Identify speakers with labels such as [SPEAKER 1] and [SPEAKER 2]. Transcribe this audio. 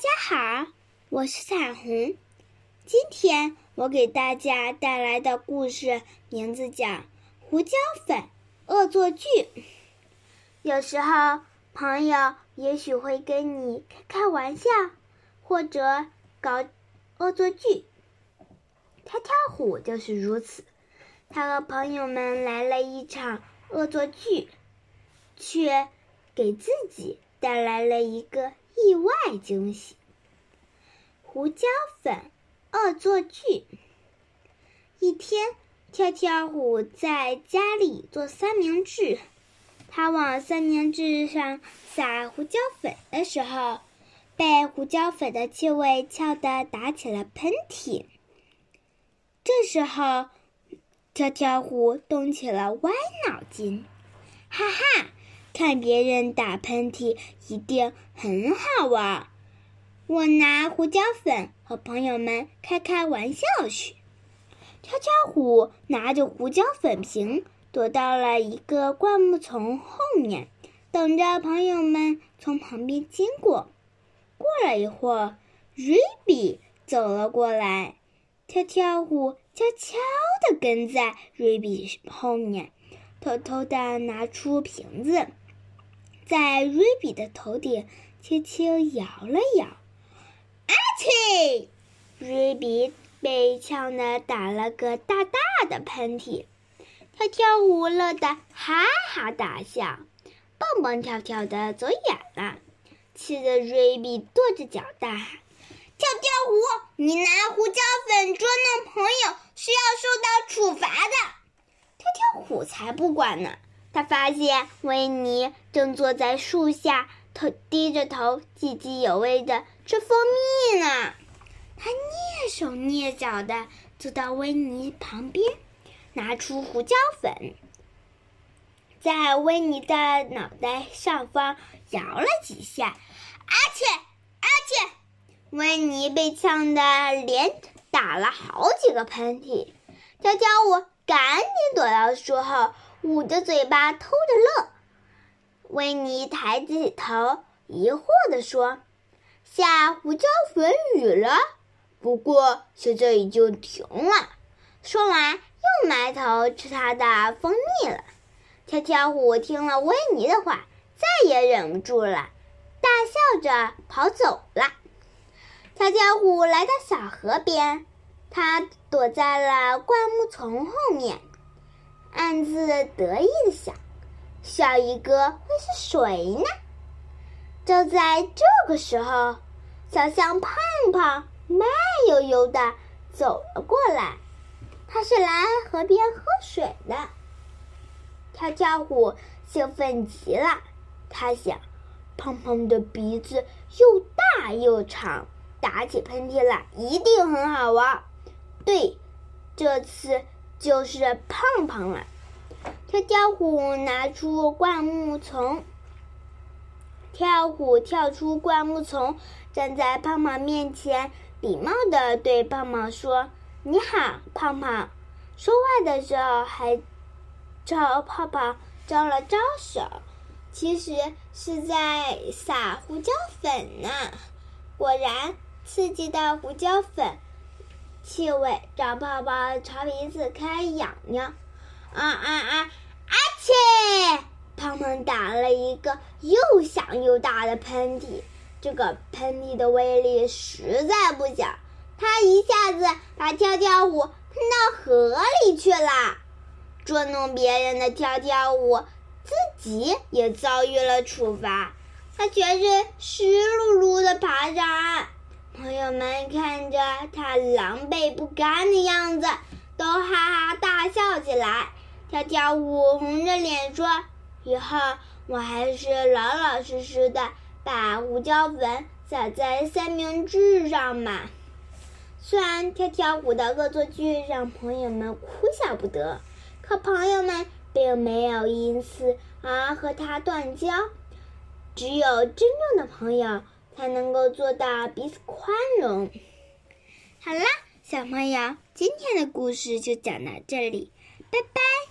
[SPEAKER 1] 家好，我是彩虹。今天我给大家带来的故事名字叫《胡椒粉恶作剧》。有时候，朋友也许会跟你开开玩笑，或者搞恶作剧。跳跳虎就是如此，他和朋友们来了一场恶作剧，却给自己带来了一个。意外惊喜！胡椒粉恶作剧。一天，跳跳虎在家里做三明治，他往三明治上撒胡椒粉的时候，被胡椒粉的气味呛得打起了喷嚏。这时候，跳跳虎动起了歪脑筋，哈哈！看别人打喷嚏一定很好玩，我拿胡椒粉和朋友们开开玩笑去。跳跳虎拿着胡椒粉瓶躲到了一个灌木丛后面，等着朋友们从旁边经过。过了一会儿，瑞比走了过来，跳跳虎悄悄地跟在瑞比后面，偷偷地拿出瓶子。在瑞比的头顶轻轻摇了摇，阿嚏！瑞比被呛得打了个大大的喷嚏，跳跳虎乐得哈哈大笑，蹦蹦跳跳的走远了，气得瑞比跺着脚大喊：“跳跳虎，你拿胡椒粉捉弄朋友是要受到处罚的！”跳跳虎才不管呢。他发现维尼正坐在树下，头低着头，津津有味的吃蜂蜜呢。他蹑手蹑脚的走到维尼旁边，拿出胡椒粉，在维尼的脑袋上方摇了几下，阿切阿切！维尼被呛得连打了好几个喷嚏。跳跳舞赶紧躲到树后。捂着嘴巴偷着乐，维尼抬起头，疑惑地说：“下胡椒粉雨了，不过现在已经停了。”说完，又埋头吃他的蜂蜜了。跳跳虎听了维尼的话，再也忍不住了，大笑着跑走了。跳跳虎来到小河边，他躲在了灌木丛后面。暗自得意的想：“笑一个会是谁呢？”就在这个时候，小象胖胖慢悠悠的走了过来。他是来河边喝水的。跳跳虎兴奋极了，他想：“胖胖的鼻子又大又长，打起喷嚏来一定很好玩。”对，这次。就是胖胖了，跳跳虎拿出灌木丛，跳虎跳出灌木丛，站在胖胖面前，礼貌的对胖胖说：“你好，胖胖。”说话的时候还朝胖胖招了招手，其实是在撒胡椒粉呢。果然，刺激的胡椒粉。气味让泡泡朝鼻子开始痒痒，啊啊啊！阿切！胖胖打了一个又响又大的喷嚏，这个喷嚏的威力实在不小，他一下子把跳跳虎喷到河里去了。捉弄别人的跳跳虎自己也遭遇了处罚，他全身湿漉漉的爬上岸。朋友们看着他狼狈不堪的样子，都哈哈大笑起来。跳跳虎红着脸说：“以后我还是老老实实的把胡椒粉撒在三明治上吧。”虽然跳跳虎的恶作剧让朋友们哭笑不得，可朋友们并没有因此而和他断交。只有真正的朋友。才能够做到彼此宽容。好啦，小朋友，今天的故事就讲到这里，拜拜。